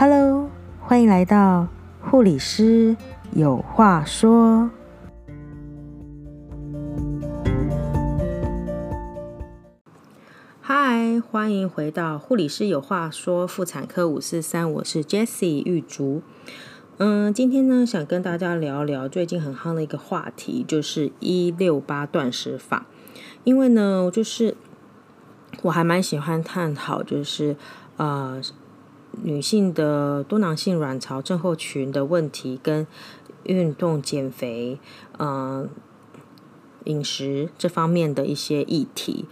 Hello，欢迎来到护理师有话说。Hi，欢迎回到护理师有话说妇产科五四三，我是 Jessie 玉竹。嗯，今天呢，想跟大家聊聊最近很夯的一个话题，就是一六八断食法。因为呢，就是我还蛮喜欢探讨，就是呃。女性的多囊性卵巢症候群的问题，跟运动减肥、嗯、饮食这方面的一些议题，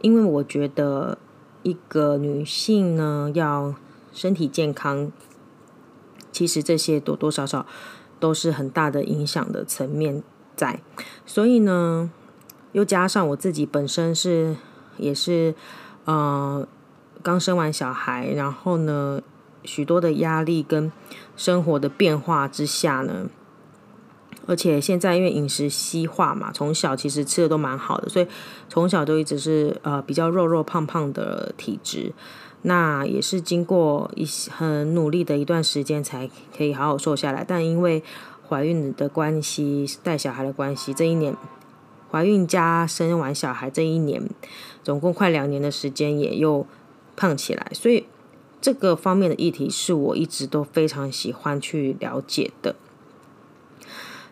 因为我觉得一个女性呢，要身体健康，其实这些多多少少都是很大的影响的层面在，所以呢，又加上我自己本身是也是，呃。刚生完小孩，然后呢，许多的压力跟生活的变化之下呢，而且现在因为饮食西化嘛，从小其实吃的都蛮好的，所以从小都一直是呃比较肉肉胖胖的体质。那也是经过一些很努力的一段时间才可以好好瘦下来，但因为怀孕的关系、带小孩的关系，这一年怀孕加生完小孩这一年，总共快两年的时间也又。胖起来，所以这个方面的议题是我一直都非常喜欢去了解的。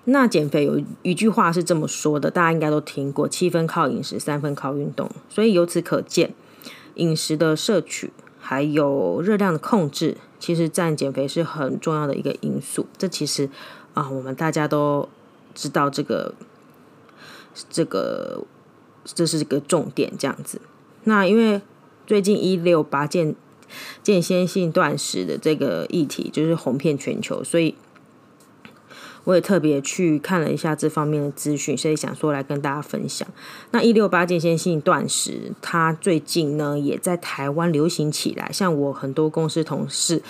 那减肥有一句话是这么说的，大家应该都听过：七分靠饮食，三分靠运动。所以由此可见，饮食的摄取还有热量的控制，其实占减肥是很重要的一个因素。这其实啊，我们大家都知道这个，这个这是一个重点，这样子。那因为。最近一六八间间歇性断食的这个议题就是红遍全球，所以我也特别去看了一下这方面的资讯，所以想说来跟大家分享。那一六八间歇性断食，它最近呢也在台湾流行起来，像我很多公司同事，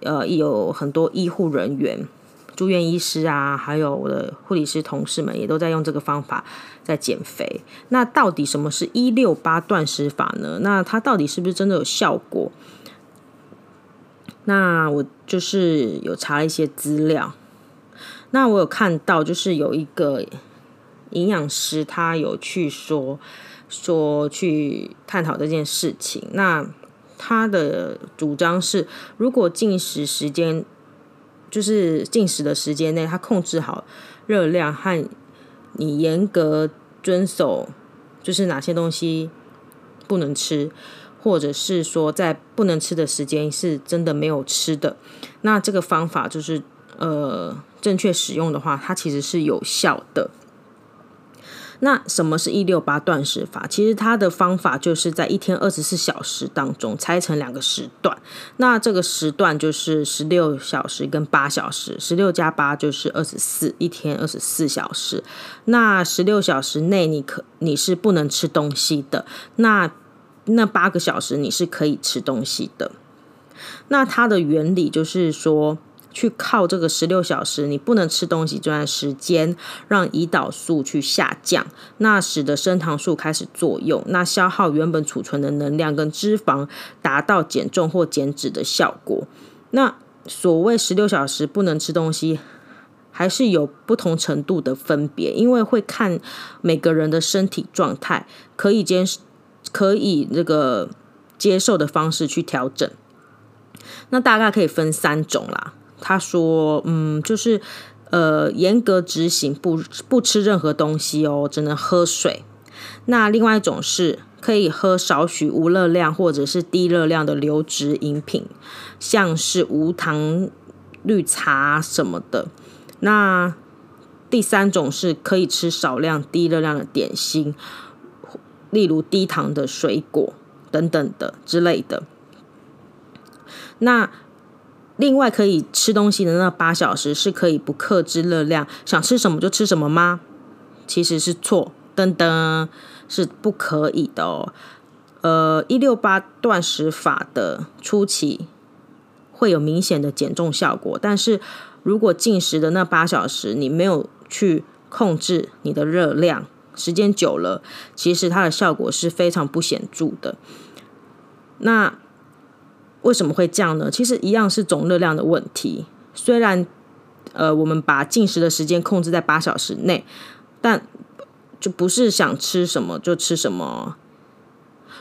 呃，有很多医护人员。住院医师啊，还有我的护理师同事们也都在用这个方法在减肥。那到底什么是一六八断食法呢？那它到底是不是真的有效果？那我就是有查了一些资料。那我有看到，就是有一个营养师，他有去说说去探讨这件事情。那他的主张是，如果进食时间。就是进食的时间内，他控制好热量和你严格遵守，就是哪些东西不能吃，或者是说在不能吃的时间是真的没有吃的，那这个方法就是呃正确使用的话，它其实是有效的。那什么是一六八断食法？其实它的方法就是在一天二十四小时当中拆成两个时段。那这个时段就是十六小时跟八小时，十六加八就是二十四，一天二十四小时。那十六小时内你可你是不能吃东西的，那那八个小时你是可以吃东西的。那它的原理就是说。去靠这个十六小时，你不能吃东西这段时间，让胰岛素去下降，那使得升糖素开始作用，那消耗原本储存的能量跟脂肪，达到减重或减脂的效果。那所谓十六小时不能吃东西，还是有不同程度的分别，因为会看每个人的身体状态，可以接可以那个接受的方式去调整。那大概可以分三种啦。他说：“嗯，就是呃，严格执行不不吃任何东西哦，只能喝水。那另外一种是可以喝少许无热量或者是低热量的流质饮品，像是无糖绿茶什么的。那第三种是可以吃少量低热量的点心，例如低糖的水果等等的之类的。那。”另外，可以吃东西的那八小时是可以不克制热量，想吃什么就吃什么吗？其实是错，噔噔，是不可以的哦。呃，一六八断食法的初期会有明显的减重效果，但是如果进食的那八小时你没有去控制你的热量，时间久了，其实它的效果是非常不显著的。那为什么会这样呢？其实一样是总热量的问题。虽然呃，我们把进食的时间控制在八小时内，但就不是想吃什么就吃什么。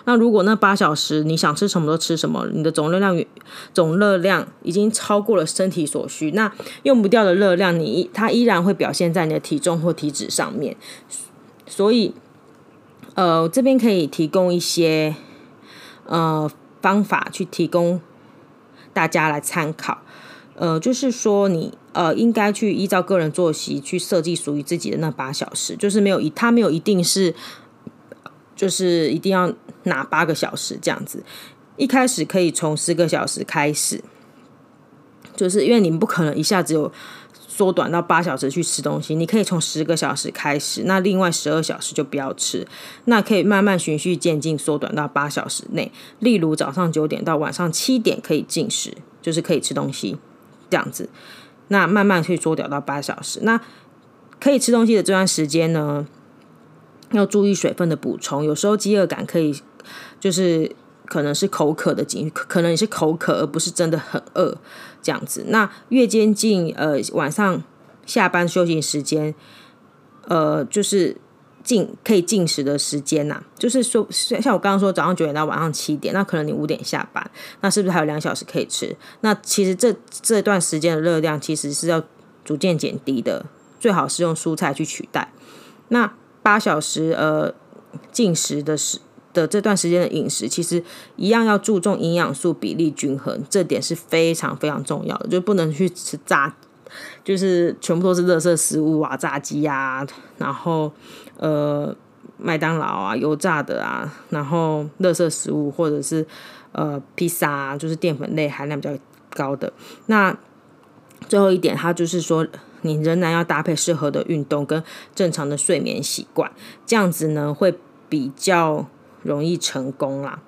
那如果那八小时你想吃什么都吃什么，你的总热量总热量已经超过了身体所需，那用不掉的热量你它依然会表现在你的体重或体脂上面。所以，呃，这边可以提供一些呃方法去提供大家来参考。呃，就是说你呃应该去依照个人作息去设计属于自己的那八小时，就是没有一他没有一定是。就是一定要拿八个小时这样子，一开始可以从十个小时开始，就是因为你们不可能一下子有缩短到八小时去吃东西，你可以从十个小时开始，那另外十二小时就不要吃，那可以慢慢循序渐进缩短到八小时内。例如早上九点到晚上七点可以进食，就是可以吃东西这样子，那慢慢可以缩短到八小时。那可以吃东西的这段时间呢，要注意水分的补充，有时候饥饿感可以就是可能是口渴的，可能你是口渴，而不是真的很饿这样子。那越接近呃晚上下班休息时间，呃就是进可以进食的时间呐、就是说像我刚刚说早上九点到晚上七点，那可能你五点下班，那是不是还有两小时可以吃？那其实这这段时间的热量其实是要逐渐减低的，最好是用蔬菜去取代。那八小时呃进食的时的这段时间的饮食，其实一样要注重营养素比例均衡，这点是非常非常重要的，就不能去吃炸，就是全部都是垃圾食物啊，炸鸡啊，然后呃麦当劳啊，油炸的啊，然后垃圾食物或者是呃披萨啊，就是淀粉类含量比较高的。那最后一点，它就是说。你仍然要搭配适合的运动跟正常的睡眠习惯，这样子呢会比较容易成功啦。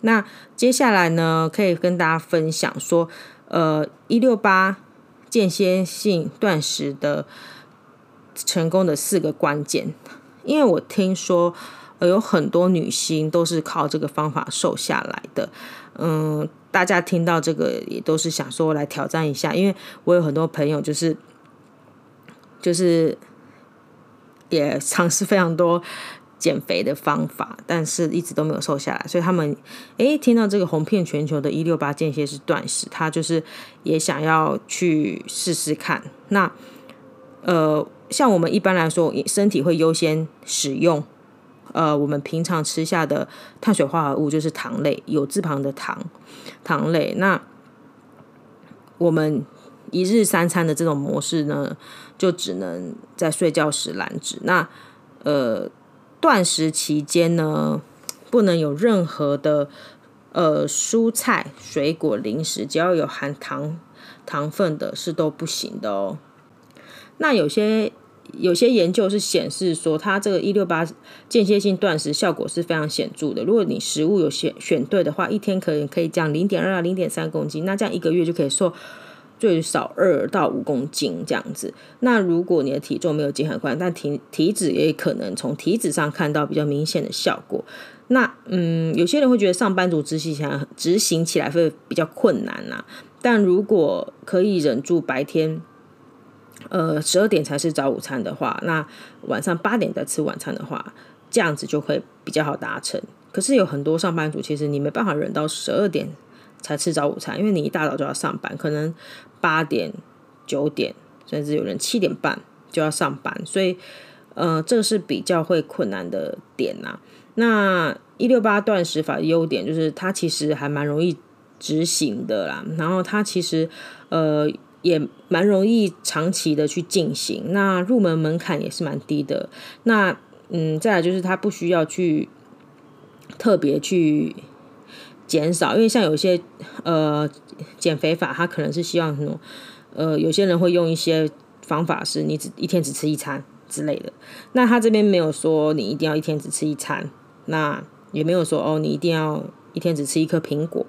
那接下来呢，可以跟大家分享说，呃，一六八间歇性断食的成功的四个关键，因为我听说，有很多女性都是靠这个方法瘦下来的，嗯。大家听到这个也都是想说来挑战一下，因为我有很多朋友就是就是也尝试非常多减肥的方法，但是一直都没有瘦下来，所以他们诶听到这个红遍全球的一六八间歇式断食，他就是也想要去试试看。那呃，像我们一般来说，身体会优先使用。呃，我们平常吃下的碳水化合物就是糖类，有字旁的糖，糖类。那我们一日三餐的这种模式呢，就只能在睡觉时拦止。那呃，断食期间呢，不能有任何的呃蔬菜、水果、零食，只要有含糖糖分的是都不行的哦。那有些。有些研究是显示说，它这个一六八间歇性断食效果是非常显著的。如果你食物有选选对的话，一天可以可以降零点二到零点三公斤，那这样一个月就可以瘦最少二到五公斤这样子。那如果你的体重没有减很快，但体体脂也可能从体脂上看到比较明显的效果。那嗯，有些人会觉得上班族执行起来执行起来会比较困难呐、但如果可以忍住白天。呃，十二点才吃早午餐的话，那晚上八点再吃晚餐的话，这样子就会比较好达成。可是有很多上班族，其实你没办法忍到十二点才吃早午餐，因为你一大早就要上班，可能八点、九点，甚至有人七点半就要上班，所以呃，这个是比较会困难的点呐。那一六八断食法的优点就是它其实还蛮容易执行的啦，然后它其实呃。也蛮容易长期的去进行，那入门门槛也是蛮低的。那嗯，再来就是它不需要去特别去减少，因为像有些呃减肥法，它可能是希望什么呃，有些人会用一些方法是你只一天只吃一餐之类的。那他这边没有说你一定要一天只吃一餐，那也没有说哦，你一定要一天只吃一颗苹果。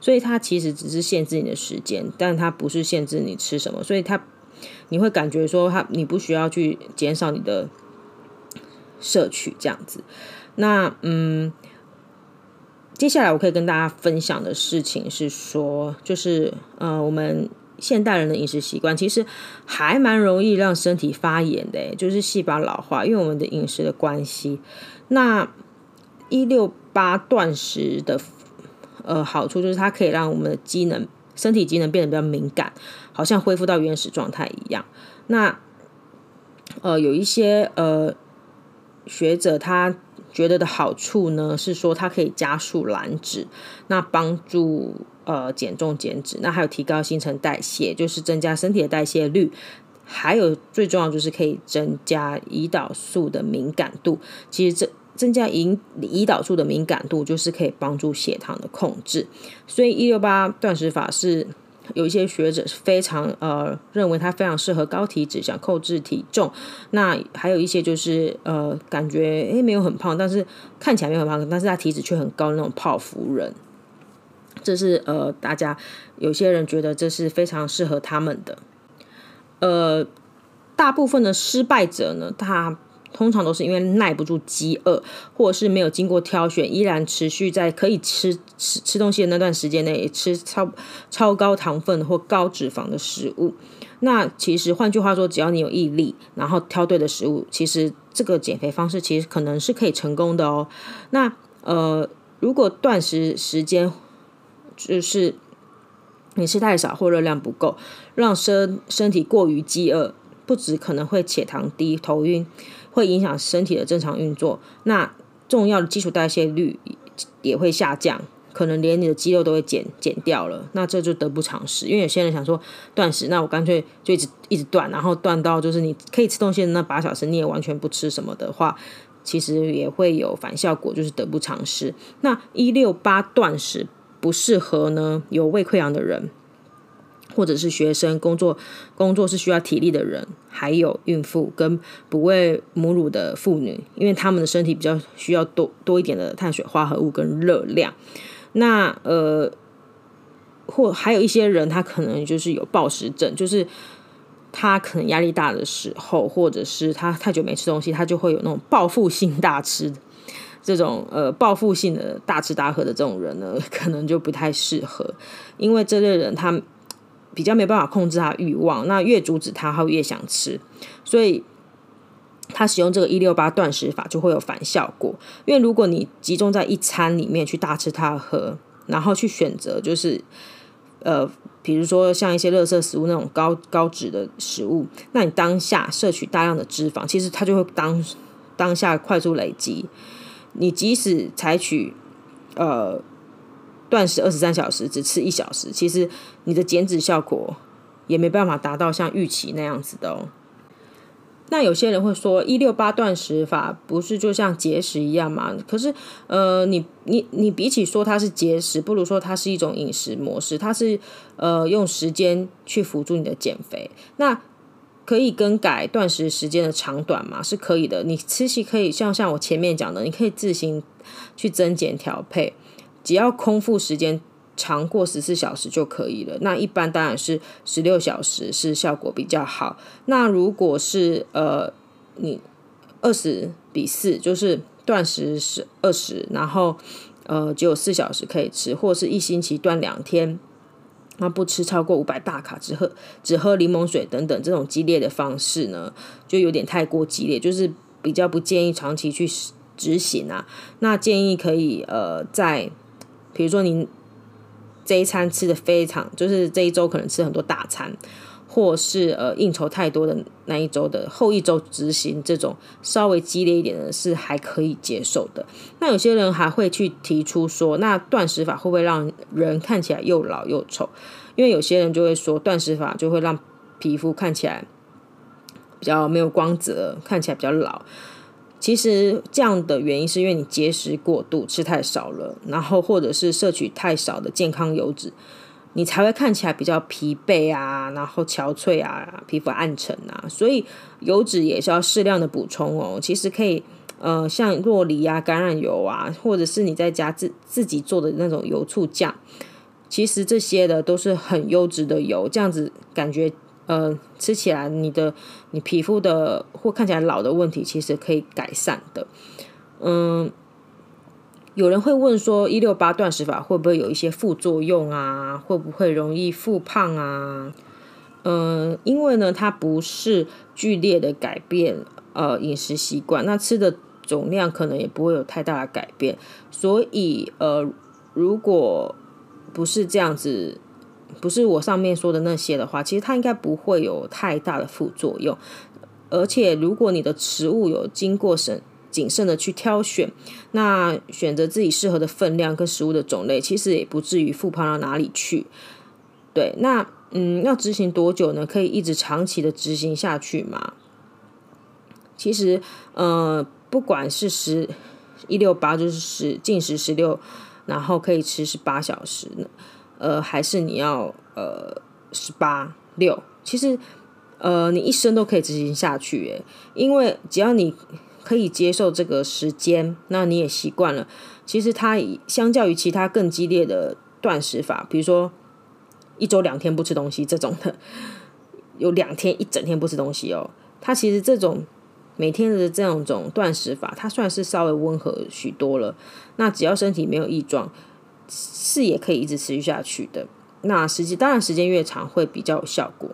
所以它其实只是限制你的时间，但它不是限制你吃什么。所以它你会感觉说，它你不需要去减少你的摄取这样子。那嗯，接下来我可以跟大家分享的事情是说，就是呃，我们现代人的饮食习惯其实还蛮容易让身体发炎的，就是细胞老化，因为我们的饮食的关系。那一六八断食的呃好处就是它可以让我们的机能、身体机能变得比较敏感，好像恢复到原始状态一样。那呃有一些呃学者他。觉得的好处呢，是说它可以加速燃脂，那帮助呃减重减脂，那还有提高新陈代谢，就是增加身体的代谢率，还有最重要就是可以增加胰岛素的敏感度。其实这增加胰胰岛素的敏感度，就是可以帮助血糖的控制。所以一六八断食法是。有一些学者是非常呃认为它非常适合高体脂，想控制体重。那还有一些就是呃感觉诶没有很胖，但是看起来没有很胖，但是他体脂却很高的那种泡芙人。这是呃大家有些人觉得这是非常适合他们的。呃，大部分的失败者呢，他。通常都是因为耐不住饥饿，或者是没有经过挑选，依然持续在可以吃吃吃东西的那段时间内吃超超高糖分或高脂肪的食物。那其实换句话说，只要你有毅力，然后挑对的食物，其实这个减肥方式其实可能是可以成功的哦。那呃，如果断食时间就是你吃太少或热量不够，让身身体过于饥饿，不止可能会血糖低、头晕。会影响身体的正常运作，那重要的基础代谢率也会下降，可能连你的肌肉都会减减掉了，那这就得不偿失。因为有些人想说断食，那我干脆就一直一直断，然后断到就是你可以吃东西的那八小时，你也完全不吃什么的话，其实也会有反效果，就是得不偿失。那一六八断食不适合呢，有胃溃疡的人。或者是学生工作，工作是需要体力的人，还有孕妇跟不喂母乳的妇女，因为他们的身体比较需要多多一点的碳水化合物跟热量。那呃，或还有一些人，他可能就是有暴食症，就是他可能压力大的时候，或者是他太久没吃东西，他就会有那种报复性大吃，这种呃报复性的大吃大喝的这种人呢，可能就不太适合，因为这类人他。比较没办法控制他欲望，那越阻止他，他越想吃，所以他使用这个一六八断食法就会有反效果。因为如果你集中在一餐里面去大吃大喝，然后去选择就是呃，比如说像一些垃圾食物那种高高脂的食物，那你当下摄取大量的脂肪，其实它就会当当下快速累积。你即使采取呃。断食二十三小时，只吃一小时，其实你的减脂效果也没办法达到像预期那样子的哦。那有些人会说，一六八断食法不是就像节食一样吗？可是，呃，你你你比起说它是节食，不如说它是一种饮食模式，它是呃用时间去辅助你的减肥。那可以更改断食时间的长短吗？是可以的。你吃起可以像像我前面讲的，你可以自行去增减调配。只要空腹时间长过十四小时就可以了。那一般当然是十六小时是效果比较好。那如果是呃你二十比四，就是断食是二十，然后呃只有四小时可以吃，或是一星期断两天，那不吃超过五百大卡，只喝只喝柠檬水等等这种激烈的方式呢，就有点太过激烈，就是比较不建议长期去执行啊。那建议可以呃在比如说，您这一餐吃的非常，就是这一周可能吃很多大餐，或是呃应酬太多的那一周的后一周执行这种稍微激烈一点的，是还可以接受的。那有些人还会去提出说，那断食法会不会让人看起来又老又丑？因为有些人就会说，断食法就会让皮肤看起来比较没有光泽，看起来比较老。其实这样的原因是因为你节食过度，吃太少了，然后或者是摄取太少的健康油脂，你才会看起来比较疲惫啊，然后憔悴啊，皮肤暗沉啊。所以油脂也是要适量的补充哦。其实可以，呃，像酪梨啊、橄榄油啊，或者是你在家自自己做的那种油醋酱，其实这些的都是很优质的油，这样子感觉。呃，吃起来你的你皮肤的或看起来老的问题，其实可以改善的。嗯，有人会问说，一六八断食法会不会有一些副作用啊？会不会容易复胖啊？嗯、因为呢，它不是剧烈的改变呃饮食习惯，那吃的总量可能也不会有太大的改变，所以呃，如果不是这样子，不是我上面说的那些的话，其实它应该不会有太大的副作用。而且，如果你的食物有经过审谨慎的去挑选，那选择自己适合的分量跟食物的种类，其实也不至于复胖到哪里去。对，那嗯，要执行多久呢？可以一直长期的执行下去吗？其实，呃，不管是十一六八，就是十禁食十六，然后可以吃十八小时，呃，还是你要呃十八六，其实。呃，你一生都可以执行下去，耶，因为只要你可以接受这个时间，那你也习惯了。其实它相较于其他更激烈的断食法，比如说一周两天不吃东西这种的，有两天一整天不吃东西哦。它其实这种每天的这样种断食法，它算是稍微温和许多了。那只要身体没有异状，是也可以一直持续下去的。那实际当然时间越长会比较有效果。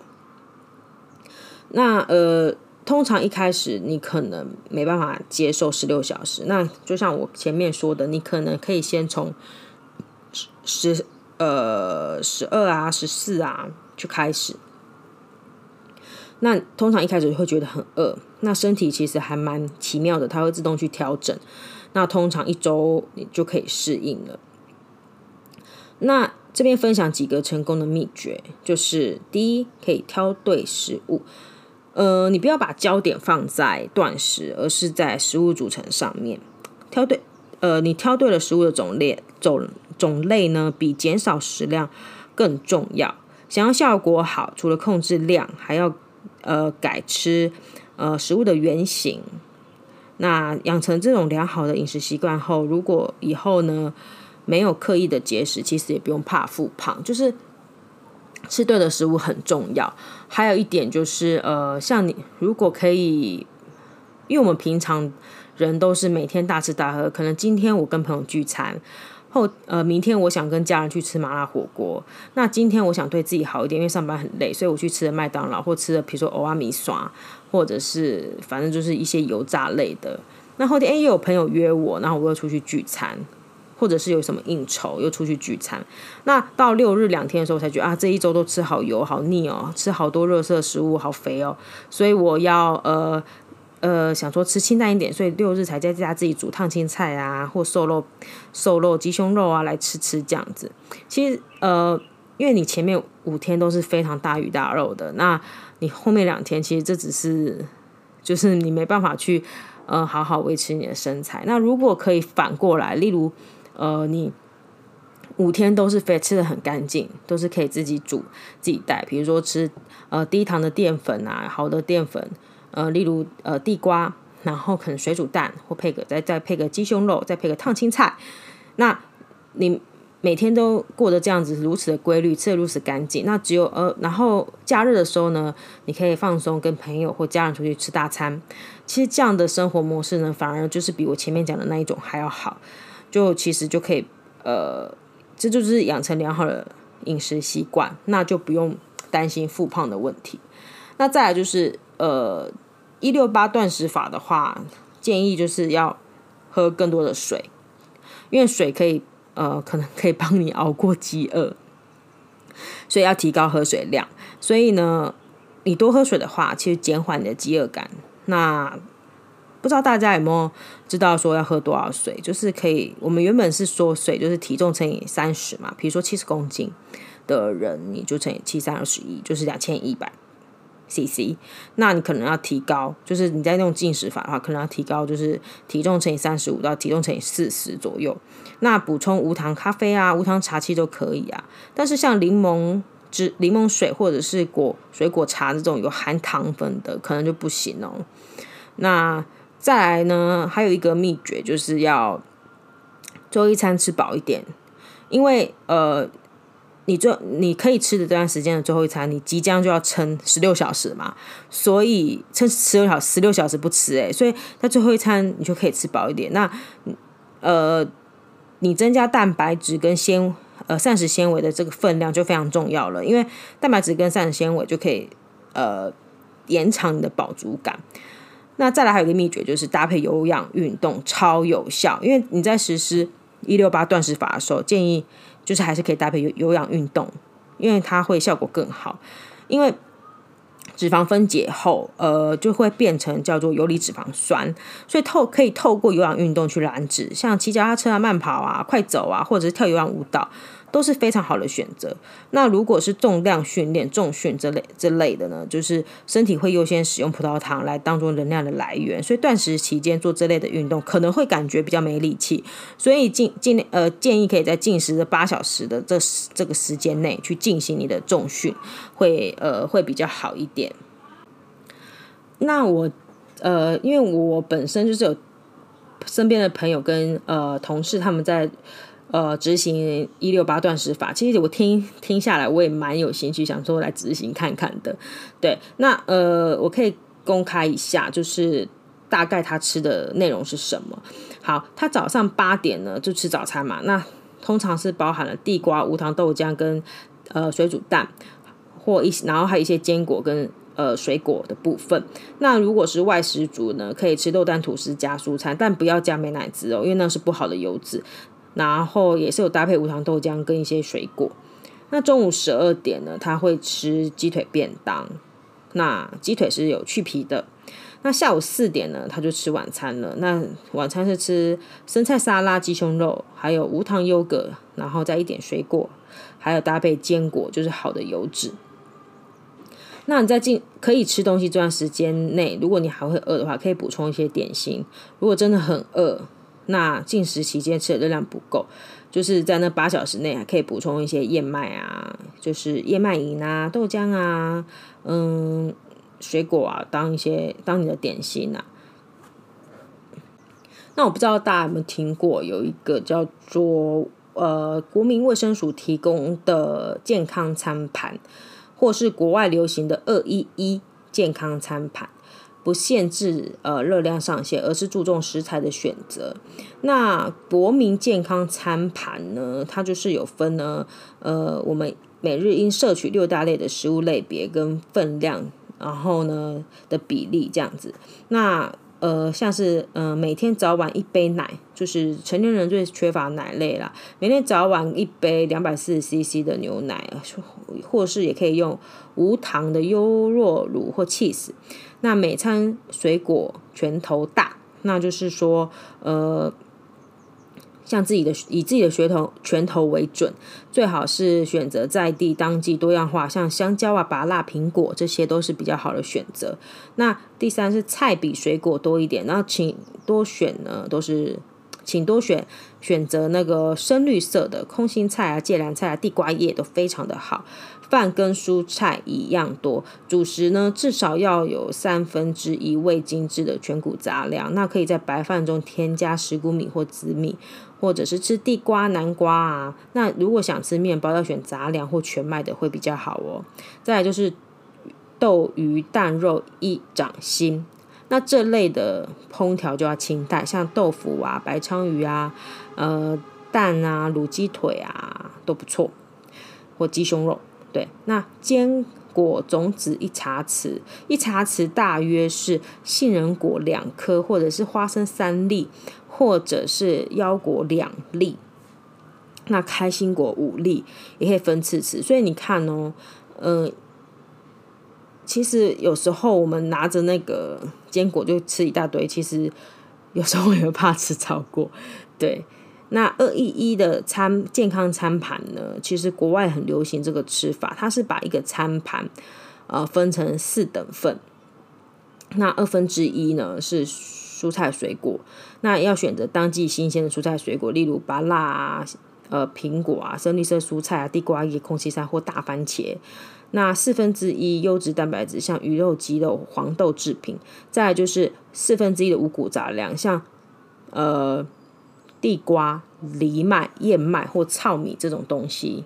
那呃，通常一开始你可能没办法接受十六小时，那就像我前面说的，你可能可以先从十呃十二啊、十四啊去开始。那通常一开始会觉得很饿，那身体其实还蛮奇妙的，它会自动去调整。那通常一周你就可以适应了。那这边分享几个成功的秘诀，就是第一，可以挑对食物。呃，你不要把焦点放在断食，而是在食物组成上面。挑对，呃，你挑对了食物的种类，种种类呢，比减少食量更重要。想要效果好，除了控制量，还要呃改吃呃食物的原型。那养成这种良好的饮食习惯后，如果以后呢没有刻意的节食，其实也不用怕复胖，就是。吃对的食物很重要，还有一点就是，呃，像你如果可以，因为我们平常人都是每天大吃大喝，可能今天我跟朋友聚餐后，呃，明天我想跟家人去吃麻辣火锅，那今天我想对自己好一点，因为上班很累，所以我去吃了麦当劳或吃了，比如说蚵仔米刷，或者是反正就是一些油炸类的。那后天哎，又有朋友约我，然后我又出去聚餐。或者是有什么应酬，又出去聚餐，那到六日两天的时候，才觉得啊，这一周都吃好油，好腻哦，吃好多热色食物，好肥哦，所以我要呃呃想说吃清淡一点，所以六日才在家自己煮烫青菜啊，或瘦肉、瘦肉、鸡胸肉啊来吃吃这样子。其实呃，因为你前面五天都是非常大鱼大肉的，那你后面两天其实这只是就是你没办法去呃好好维持你的身材。那如果可以反过来，例如。呃，你五天都是非吃得很干净，都是可以自己煮自己带。比如说吃呃低糖的淀粉啊，好的淀粉，呃，例如呃地瓜，然后可能水煮蛋，或配个再再配个鸡胸肉，再配个烫青菜。那你每天都过得这样子如此的规律，吃得如此干净。那只有呃，然后假日的时候呢，你可以放松，跟朋友或家人出去吃大餐。其实这样的生活模式呢，反而就是比我前面讲的那一种还要好。就其实就可以，呃，这就是养成良好的饮食习惯，那就不用担心复胖的问题。那再来就是，呃，一六八断食法的话，建议就是要喝更多的水，因为水可以，呃，可能可以帮你熬过饥饿，所以要提高喝水量。所以呢，你多喝水的话，其实减缓你的饥饿感。那不知道大家有没有知道说要喝多少水？就是可以，我们原本是说水就是体重乘以三十嘛。比如说七十公斤的人，你就乘以七三二十一，就是两千一百 CC。那你可能要提高，就是你在那种禁食法的话，可能要提高，就是体重乘以三十五到体重乘以四十左右。那补充无糖咖啡啊、无糖茶其实都可以啊。但是像柠檬汁、柠檬水或者是果水果茶这种有含糖分的，可能就不行哦。那再来呢，还有一个秘诀，就是要最后一餐吃饱一点，因为呃，你最你可以吃的这段时间的最后一餐，你即将就要撑十六小时嘛，所以撑十六小十六小时不吃，诶，所以在最后一餐你就可以吃饱一点。那呃，你增加蛋白质跟纤呃膳食纤维的这个分量就非常重要了，因为蛋白质跟膳食纤维就可以呃延长你的饱足感。那再来还有一个秘诀，就是搭配有氧运动超有效，因为你在实施一六八断食法的时候，建议就是还是可以搭配有有氧运动，因为它会效果更好，因为。脂肪分解后，呃，就会变成叫做游离脂肪酸，所以透可以透过有氧运动去燃脂，像骑脚踏车啊、慢跑啊、快走啊，或者是跳有氧舞蹈。都是非常好的选择。那如果是重量训练、重训这类这类的呢，就是身体会优先使用葡萄糖来当做能量的来源，所以断食期间做这类的运动可能会感觉比较没力气，所以尽尽呃建议可以在进食的八小时的这这个时间内去进行你的重训，会呃会比较好一点。那我呃因为我本身就是有身边的朋友跟呃同事他们在。呃，执行一六八断食法，其实我听听下来，我也蛮有兴趣，想说来执行看看的。对，那呃，我可以公开一下，就是大概他吃的内容是什么。好，他早上八点呢就吃早餐嘛，那通常是包含了地瓜、无糖豆浆跟呃水煮蛋，或一然后还有一些坚果跟呃水果的部分。那如果是外食族呢，可以吃豆蛋吐司加蔬菜，但不要加美乃滋哦，因为那是不好的油脂。然后也是有搭配无糖豆浆跟一些水果。那中午十二点呢，他会吃鸡腿便当。那鸡腿是有去皮的。那下午四点呢，他就吃晚餐了。那晚餐是吃生菜沙拉、鸡胸肉，还有无糖优格，然后再一点水果，还有搭配坚果，就是好的油脂。那你在进可以吃东西这段时间内，如果你还会饿的话，可以补充一些点心。如果真的很饿，那进食期间吃的热量不够，就是在那八小时内还可以补充一些燕麦啊，就是燕麦饮啊、豆浆啊、嗯、水果啊，当一些当你的点心啊。那我不知道大家有没有听过，有一个叫做呃国民卫生署提供的健康餐盘，或是国外流行的二一一健康餐盘。不限制呃热量上限，而是注重食材的选择。那国民健康餐盘呢，它就是有分呢，呃，我们每日应摄取六大类的食物类别跟分量，然后呢的比例这样子。那呃，像是呃每天早晚一杯奶，就是成年人最缺乏奶类啦。每天早晚一杯两百四十 CC 的牛奶，或是也可以用无糖的优酪乳或 cheese。那每餐水果拳头大，那就是说，呃，像自己的以自己的拳头拳头为准，最好是选择在地当季多样化，像香蕉啊、芭乐、苹果，这些都是比较好的选择。那第三是菜比水果多一点，然后请多选呢，都是请多选选择那个深绿色的空心菜啊、芥蓝菜啊、地瓜叶都非常的好。饭跟蔬菜一样多，主食呢至少要有三分之一未精制的全谷杂粮。那可以在白饭中添加石谷米或紫米，或者是吃地瓜、南瓜啊。那如果想吃面包，要选杂粮或全麦的会比较好哦。再来就是豆、鱼、蛋、肉一掌心，那这类的烹调就要清淡，像豆腐啊、白鲳鱼啊、呃蛋啊、卤鸡腿啊都不错，或鸡胸肉。对，那坚果种子一茶匙，一茶匙大约是杏仁果两颗，或者是花生三粒，或者是腰果两粒。那开心果五粒，也可以分次吃。所以你看哦，嗯、其实有时候我们拿着那个坚果就吃一大堆，其实有时候也会怕吃超过，对。那二一一的餐健康餐盘呢，其实国外很流行这个吃法，它是把一个餐盘呃分成四等份，那二分之一呢是蔬菜水果，那要选择当季新鲜的蔬菜水果，例如芭辣啊、呃苹果啊、深绿色蔬菜啊、地瓜叶、空气菜或大番茄。那四分之一优质蛋白质，像鱼肉、鸡肉、黄豆制品，再来就是四分之一的五谷杂粮，像呃。地瓜、藜麦、燕麦或糙米这种东西。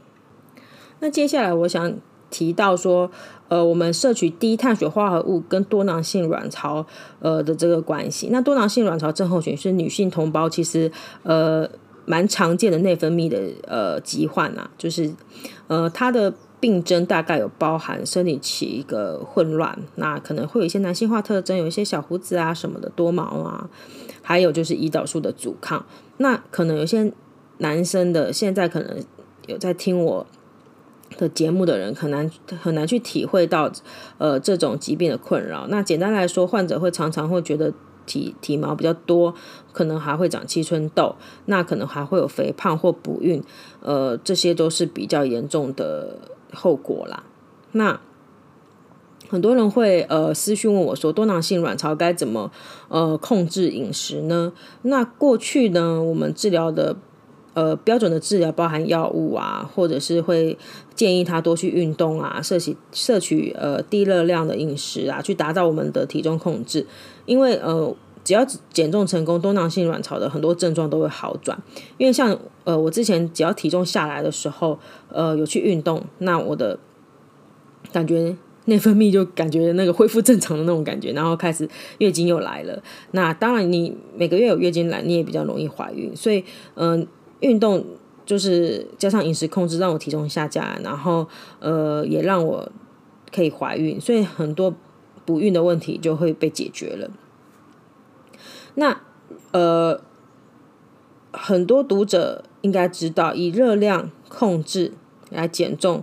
那接下来我想提到说，呃，我们摄取低碳水化合物跟多囊性卵巢呃的这个关系。那多囊性卵巢症候群是女性同胞其实呃蛮常见的内分泌的呃疾患啊，就是呃它的病征大概有包含生理期一个混乱，那可能会有一些男性化特征，有一些小胡子啊什么的多毛啊，还有就是胰岛素的阻抗。那可能有些男生的现在可能有在听我的节目的人，很难很难去体会到呃这种疾病的困扰。那简单来说，患者会常常会觉得。体体毛比较多，可能还会长青春痘，那可能还会有肥胖或不孕，呃，这些都是比较严重的后果啦。那很多人会呃私讯问我说，多囊性卵巢该怎么呃控制饮食呢？那过去呢，我们治疗的呃标准的治疗包含药物啊，或者是会建议他多去运动啊，摄取摄取呃低热量的饮食啊，去达到我们的体重控制。因为呃，只要减重成功，多囊性卵巢的很多症状都会好转。因为像呃，我之前只要体重下来的时候，呃，有去运动，那我的感觉内分泌就感觉那个恢复正常的那种感觉，然后开始月经又来了。那当然，你每个月有月经来，你也比较容易怀孕。所以，嗯、呃，运动就是加上饮食控制，让我体重下降，然后呃，也让我可以怀孕。所以很多。不孕的问题就会被解决了。那呃，很多读者应该知道，以热量控制来减重，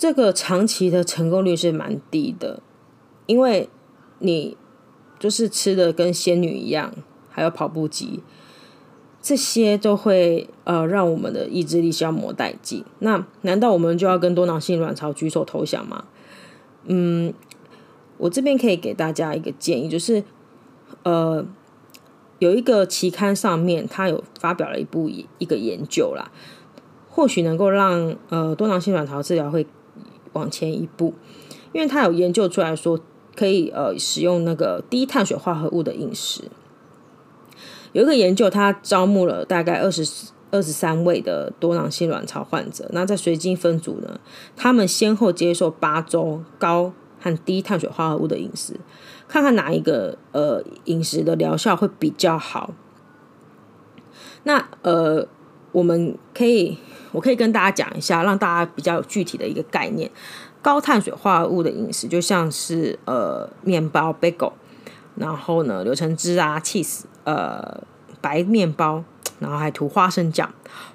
这个长期的成功率是蛮低的，因为你就是吃的跟仙女一样，还有跑步机，这些都会呃让我们的意志力消磨殆尽。那难道我们就要跟多囊性卵巢举手投降吗？嗯。我这边可以给大家一个建议，就是，呃，有一个期刊上面，它有发表了一部一个研究啦，或许能够让呃多囊性卵巢治疗会往前一步，因为他有研究出来说，可以呃使用那个低碳水化合物的饮食。有一个研究，他招募了大概二十二十三位的多囊性卵巢患者，那在随机分组呢，他们先后接受八周高。和低碳水化合物的饮食，看看哪一个呃饮食的疗效会比较好。那呃，我们可以，我可以跟大家讲一下，让大家比较有具体的一个概念。高碳水化合物的饮食，就像是呃面包 bagel，然后呢柳橙汁啊 cheese，呃白面包，然后还涂花生酱，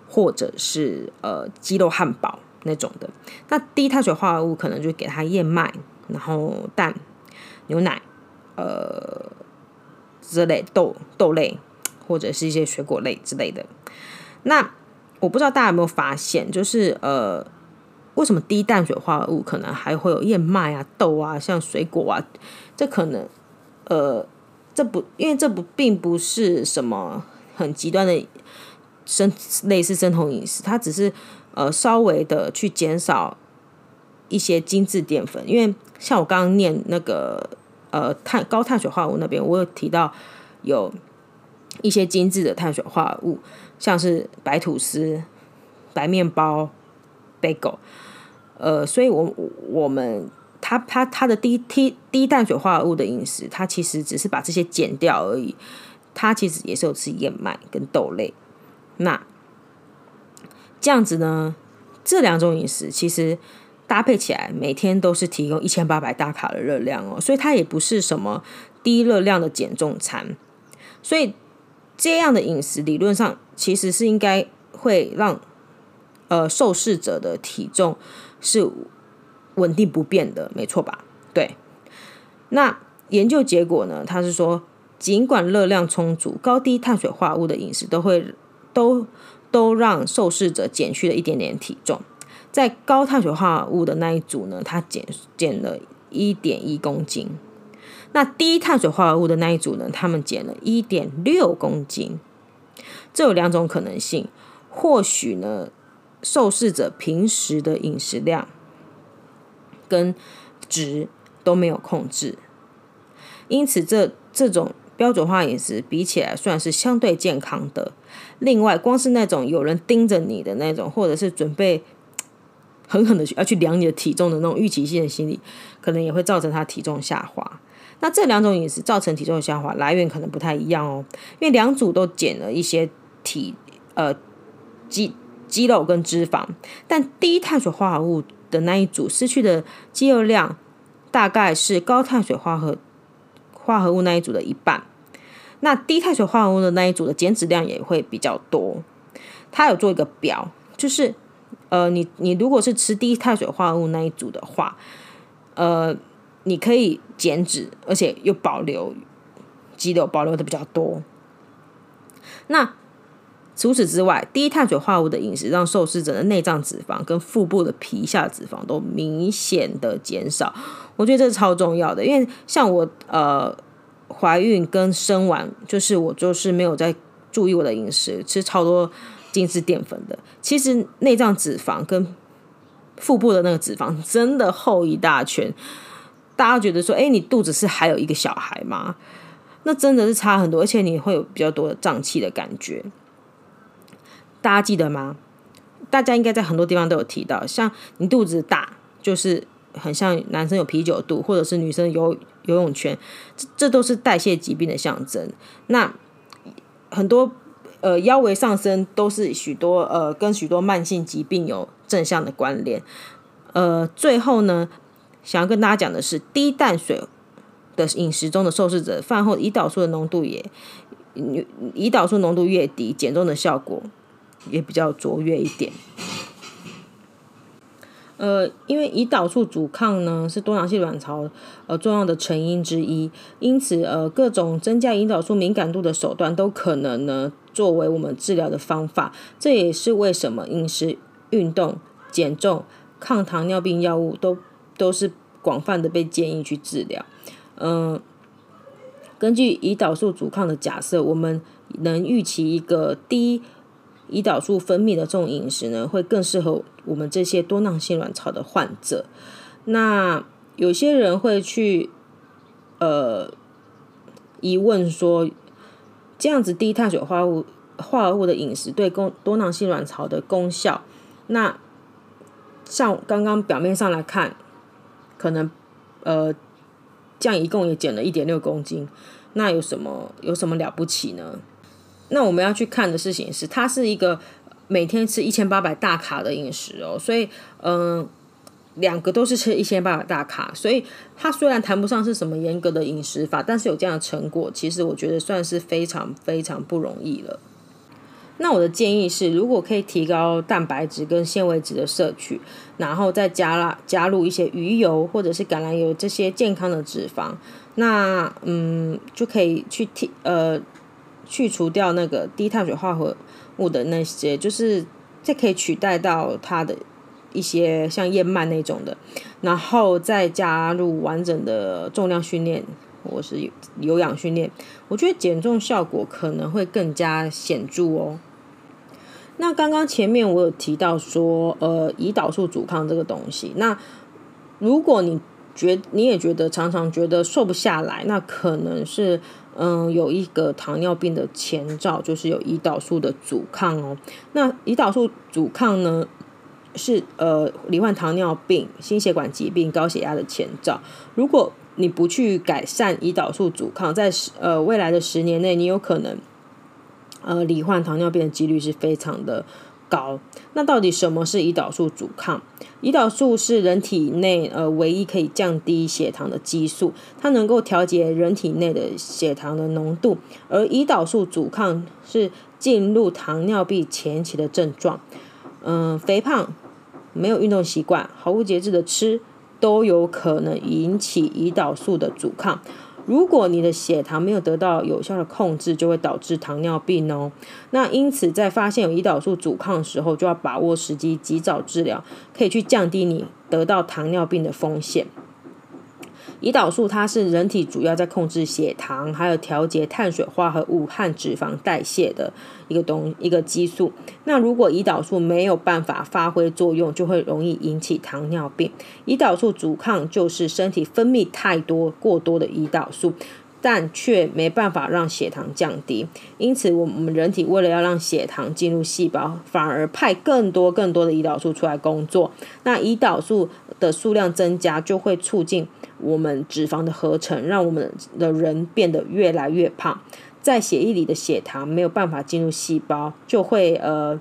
或者是呃鸡肉汉堡那种的。那低碳水化合物可能就给它燕麦。然后蛋、牛奶、呃之类豆豆类，或者是一些水果类之类的。那我不知道大家有没有发现，就是呃，为什么低碳水化合物可能还会有燕麦啊、豆啊，像水果啊？这可能呃，这不因为这不并不是什么很极端的生类似生酮饮食，它只是呃稍微的去减少。一些精致淀粉，因为像我刚刚念那个呃碳高碳水化合物那边，我有提到有一些精致的碳水化合物，像是白吐司、白面包、bagel，呃，所以我我们它它它的低低低碳水化合物的饮食，它其实只是把这些减掉而已，它其实也是有吃燕麦跟豆类，那这样子呢，这两种饮食其实。搭配起来，每天都是提供一千八百大卡的热量哦，所以它也不是什么低热量的减重餐。所以这样的饮食理论上其实是应该会让呃受试者的体重是稳定不变的，没错吧？对。那研究结果呢？他是说，尽管热量充足、高低碳水化合物的饮食都会都都让受试者减去了一点点体重。在高碳水化合物的那一组呢，它减减了一点一公斤。那低碳水化合物的那一组呢，他们减了一点六公斤。这有两种可能性，或许呢，受试者平时的饮食量跟值都没有控制，因此这这种标准化饮食比起来算是相对健康的。另外，光是那种有人盯着你的那种，或者是准备。狠狠的去要去量你的体重的那种预期性的心理，可能也会造成他体重下滑。那这两种饮食造成体重的下滑来源可能不太一样哦，因为两组都减了一些体呃肌肌肉跟脂肪，但低碳水化合物的那一组失去的肌肉量大概是高碳水化合化合物那一组的一半。那低碳水化合物的那一组的减脂量也会比较多。他有做一个表，就是呃，你你如果是吃低碳水化合物那一组的话，呃，你可以减脂，而且又保留肌肉，保留的比较多。那除此之外，低碳水化合物的饮食让受试者的内脏脂肪跟腹部的皮下脂肪都明显的减少。我觉得这是超重要的，因为像我呃怀孕跟生完，就是我就是没有在注意我的饮食，吃超多精致淀粉的。其实内脏脂肪跟腹部的那个脂肪真的厚一大圈。大家觉得说，哎，你肚子是还有一个小孩吗？那真的是差很多，而且你会有比较多的胀气的感觉。大家记得吗？大家应该在很多地方都有提到，像你肚子大，就是很像男生有啤酒肚，或者是女生游游泳圈，这这都是代谢疾病的象征。那很多呃腰围上升，都是许多呃跟许多慢性疾病有正向的关联。呃，最后呢，想要跟大家讲的是，低碳水的饮食中的受试者饭后胰岛素的浓度也，胰岛素浓度越低，减重的效果。也比较卓越一点。呃，因为胰岛素阻抗呢是多囊性卵巢呃重要的成因之一，因此呃各种增加胰岛素敏感度的手段都可能呢作为我们治疗的方法。这也是为什么饮食、运动、减重、抗糖尿病药物都都是广泛的被建议去治疗。嗯、根据胰岛素阻抗的假设，我们能预期一个低。胰岛素分泌的这种饮食呢，会更适合我们这些多囊性卵巢的患者。那有些人会去呃疑问说，这样子低碳水化合物化合物的饮食对功多囊性卵巢的功效，那像刚刚表面上来看，可能呃这样一共也减了一点六公斤，那有什么有什么了不起呢？那我们要去看的事情是，它是一个每天吃一千八百大卡的饮食哦，所以嗯、两个都是吃一千八百大卡，所以它虽然谈不上是什么严格的饮食法，但是有这样的成果，其实我觉得算是非常非常不容易了。那我的建议是，如果可以提高蛋白质跟纤维质的摄取，然后再加了加入一些鱼油或者是橄榄油这些健康的脂肪，那嗯就可以去提呃。去除掉那个低碳水化合物的那些，就是这可以取代到它的一些像燕麦那种的，然后再加入完整的重量训练或是有氧训练，我觉得减重效果可能会更加显著哦。那刚刚前面我有提到说，呃，胰岛素阻抗这个东西，那如果你觉你也觉得常常觉得瘦不下来，那可能是。嗯，有一个糖尿病的前兆，就是有胰岛素的阻抗哦。那胰岛素阻抗呢，是呃罹患糖尿病、心血管疾病、高血压的前兆。如果你不去改善胰岛素阻抗，在呃未来的十年内，你有可能呃罹患糖尿病的几率是非常的高。那到底什么是胰岛素阻抗？胰岛素是人体内呃唯一可以降低血糖的激素，它能够调节人体内的血糖的浓度。而胰岛素阻抗是进入糖尿病前期的症状。嗯、肥胖、没有运动习惯、毫无节制的吃，都有可能引起胰岛素的阻抗。如果你的血糖没有得到有效的控制，就会导致糖尿病哦。那因此，在发现有胰岛素阻抗的时候，就要把握时机，及早治疗，可以去降低你得到糖尿病的风险。胰岛素它是人体主要在控制血糖，还有调节碳水化合物和脂肪代谢的一个东一个激素。那如果胰岛素没有办法发挥作用，就会容易引起糖尿病。胰岛素阻抗就是身体分泌太多过多的胰岛素，但却没办法让血糖降低。因此，我们人体为了要让血糖进入细胞，反而派更多更多的胰岛素出来工作。那胰岛素的数量增加，就会促进。我们脂肪的合成让我们的人变得越来越胖，在血液里的血糖没有办法进入细胞，就会呃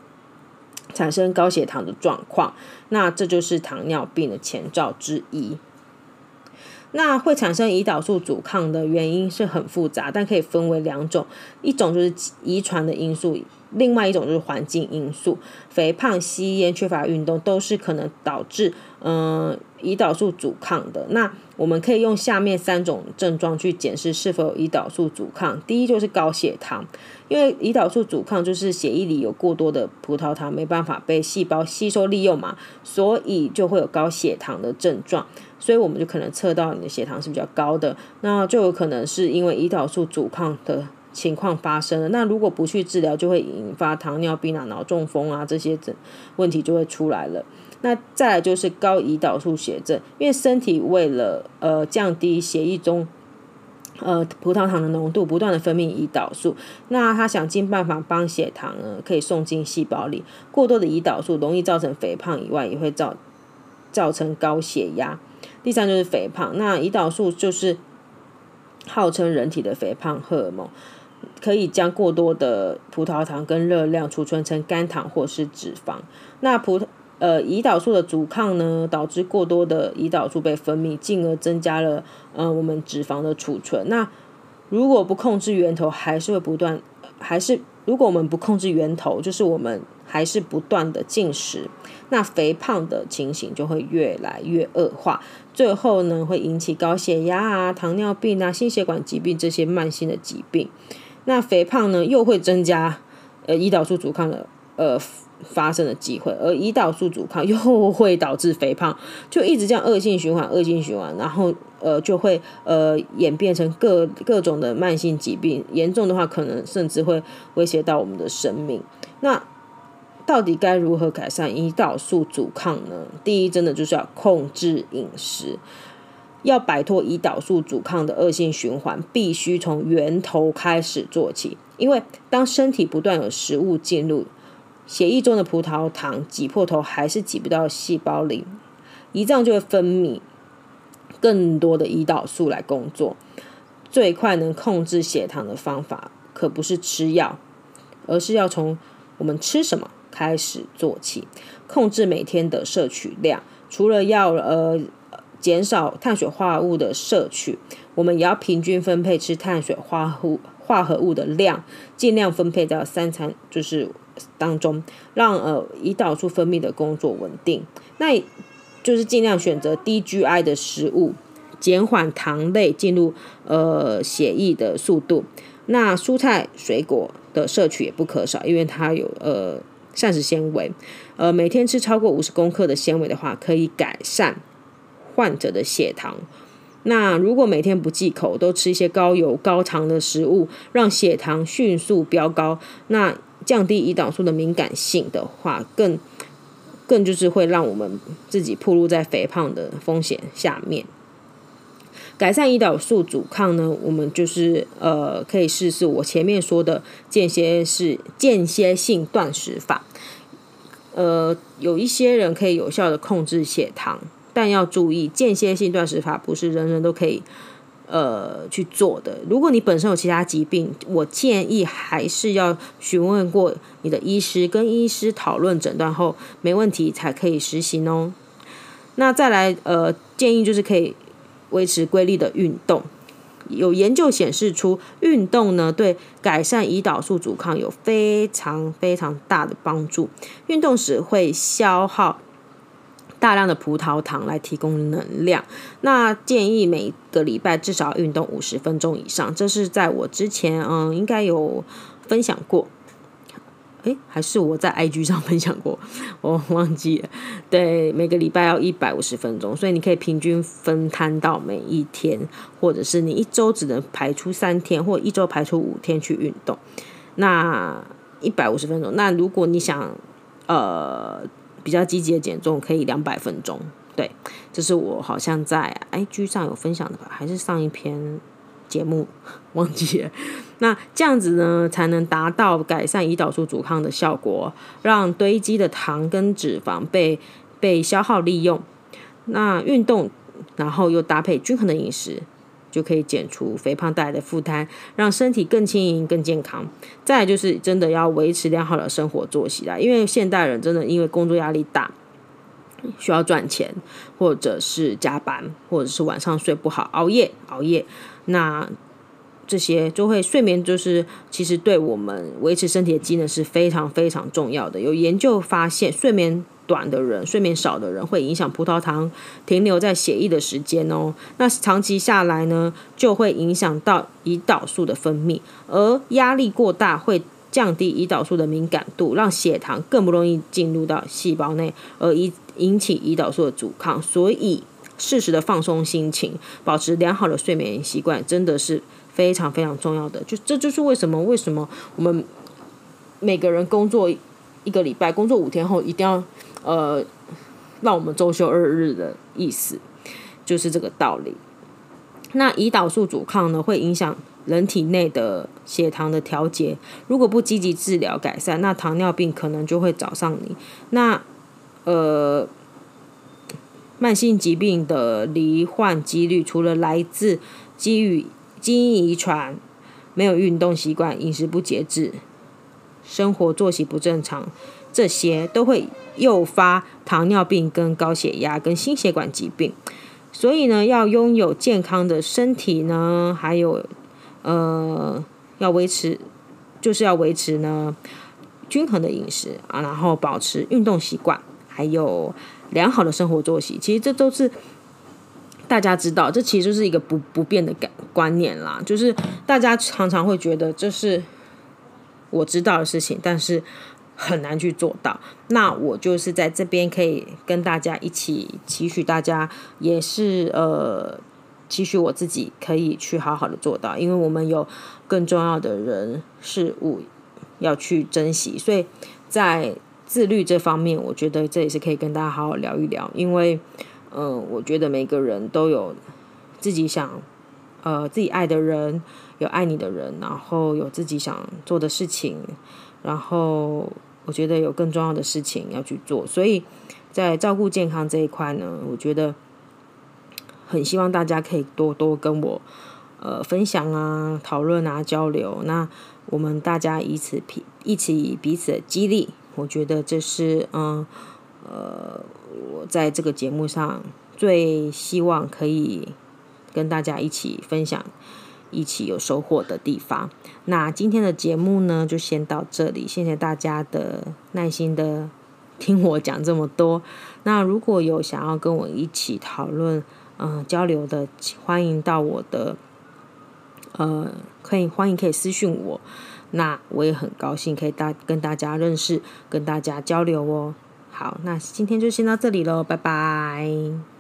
产生高血糖的状况。那这就是糖尿病的前兆之一。那会产生胰岛素阻抗的原因是很复杂，但可以分为两种，一种就是遗传的因素，另外一种就是环境因素。肥胖、吸烟、缺乏运动都是可能导致嗯、胰岛素阻抗的。那我们可以用下面三种症状去检视是否有胰岛素阻抗。第一就是高血糖，因为胰岛素阻抗就是血液里有过多的葡萄糖没办法被细胞吸收利用嘛，所以就会有高血糖的症状。所以我们就可能测到你的血糖是比较高的，那就有可能是因为胰岛素阻抗的情况发生了。那如果不去治疗，就会引发糖尿病啊、脑中风啊这些症问题就会出来了。那再来就是高胰岛素血症，因为身体为了呃降低血液中呃葡萄糖的浓度，不断的分泌胰岛素，那他想尽办法帮血糖呢可以送进细胞里。过多的胰岛素容易造成肥胖以外，也会造造成高血压。第三就是肥胖，那胰岛素就是号称人体的肥胖荷尔蒙，可以将过多的葡萄糖跟热量储存成肝糖或是脂肪。那葡萄呃胰岛素的阻抗呢，导致过多的胰岛素被分泌，进而增加了呃我们脂肪的储存。那如果不控制源头，还是会不断，还是如果我们不控制源头，就是我们。还是不断的进食，那肥胖的情形就会越来越恶化，最后呢会引起高血压啊、糖尿病啊、心血管疾病这些慢性的疾病。那肥胖呢又会增加呃胰岛素阻抗的呃发生的机会，而胰岛素阻抗又会导致肥胖，就一直这样恶性循环、恶性循环，然后呃就会呃演变成各各种的慢性疾病，严重的话可能甚至会威胁到我们的生命。那到底该如何改善胰岛素阻抗呢？第一，真的就是要控制饮食，要摆脱胰岛素阻抗的恶性循环，必须从源头开始做起。因为当身体不断有食物进入血液中的葡萄糖挤破头还是挤不到细胞里，胰脏就会分泌更多的胰岛素来工作。最快能控制血糖的方法，可不是吃药，而是要从我们吃什么开始做起，控制每天的摄取量。除了要呃减少碳水化合物的摄取，我们也要平均分配吃碳水化合物化合物的量，尽量分配到三餐就是当中，让呃胰岛素分泌的工作稳定。那就是尽量选择低 GI 的食物，减缓糖类进入呃血液的速度。那蔬菜水果的摄取也不可少，因为它有呃。膳食纤维，呃，每天吃超过五十公克的纤维的话，可以改善患者的血糖。那如果每天不忌口，都吃一些高油高糖的食物，让血糖迅速飙高，那降低胰岛素的敏感性的话，更更就是会让我们自己暴露在肥胖的风险下面。改善胰岛素阻抗呢，我们就是呃，可以试试我前面说的间歇式间歇性断食法。呃，有一些人可以有效的控制血糖，但要注意，间歇性断食法不是人人都可以呃去做的。如果你本身有其他疾病，我建议还是要询问过你的医师，跟医师讨论诊断后没问题才可以实行哦。那再来呃，建议就是可以。维持规律的运动，有研究显示出运动呢，对改善胰岛素阻抗有非常非常大的帮助。运动时会消耗大量的葡萄糖来提供能量。那建议每个礼拜至少运动五十分钟以上，这是在我之前嗯应该有分享过。诶，还是我在 IG 上分享过，我忘记了。对，每个礼拜要一百五十分钟，所以你可以平均分摊到每一天，或者是你一周只能排出三天，或一周排出五天去运动。那一百五十分钟，那如果你想呃比较积极的减重，可以两百分钟。对，这是我好像在 IG 上有分享的吧，还是上一篇节目 忘记了。那这样子呢，才能达到改善胰岛素阻抗的效果，让堆积的糖跟脂肪被被消耗利用。那运动，然后又搭配均衡的饮食，就可以减除肥胖带来的负担，让身体更轻盈、更健康。再就是真的要维持良好的生活作息啦，因为现代人真的因为工作压力大，需要赚钱，或者是加班，或者是晚上睡不好、熬夜、熬夜，那这些就会睡眠就是其实对我们维持身体的机能是非常非常重要的。有研究发现，睡眠短的人、睡眠少的人会影响葡萄糖停留在血液的时间哦。那长期下来呢，就会影响到胰岛素的分泌，而压力过大会降低胰岛素的敏感度，让血糖更不容易进入到细胞内，而引引起胰岛素的阻抗。所以，适时的放松心情，保持良好的睡眠习惯，真的是非常非常重要的。就这就是为什么为什么我们每个人工作一个礼拜，工作五天后一定要。呃，让我们周休二日的意思就是这个道理。那胰岛素阻抗呢，会影响人体内的血糖的调节。如果不积极治疗改善，那糖尿病可能就会找上你。那呃，慢性疾病的罹患几率，除了来自基于基因遗传、没有运动习惯、饮食不节制、生活作息不正常。这些都会诱发糖尿病、跟高血压、跟心血管疾病。所以呢，要拥有健康的身体呢，还有呃，要维持，就是要维持呢均衡的饮食啊，然后保持运动习惯，还有良好的生活作息。其实这都是大家知道，这其实是一个不不变的感观念啦。就是大家常常会觉得这是我知道的事情，但是。很难去做到，那我就是在这边可以跟大家一起期许大家，也是呃期许我自己可以去好好的做到，因为我们有更重要的人事物要去珍惜，所以在自律这方面，我觉得这也是可以跟大家好好聊一聊，因为嗯、我觉得每个人都有自己想呃自己爱的人，有爱你的人，然后有自己想做的事情。然后我觉得有更重要的事情要去做，所以在照顾健康这一块呢，我觉得很希望大家可以多多跟我呃分享啊、讨论啊、交流。那我们大家以此彼一起彼此的激励，我觉得这是嗯呃我在这个节目上最希望可以跟大家一起分享。一起有收获的地方。那今天的节目呢，就先到这里。谢谢大家的耐心的听我讲这么多。那如果有想要跟我一起讨论、嗯、交流的，欢迎到我的，呃，可以欢迎可以私信我。那我也很高兴可以大跟大家认识，跟大家交流哦。好，那今天就先到这里喽，拜拜。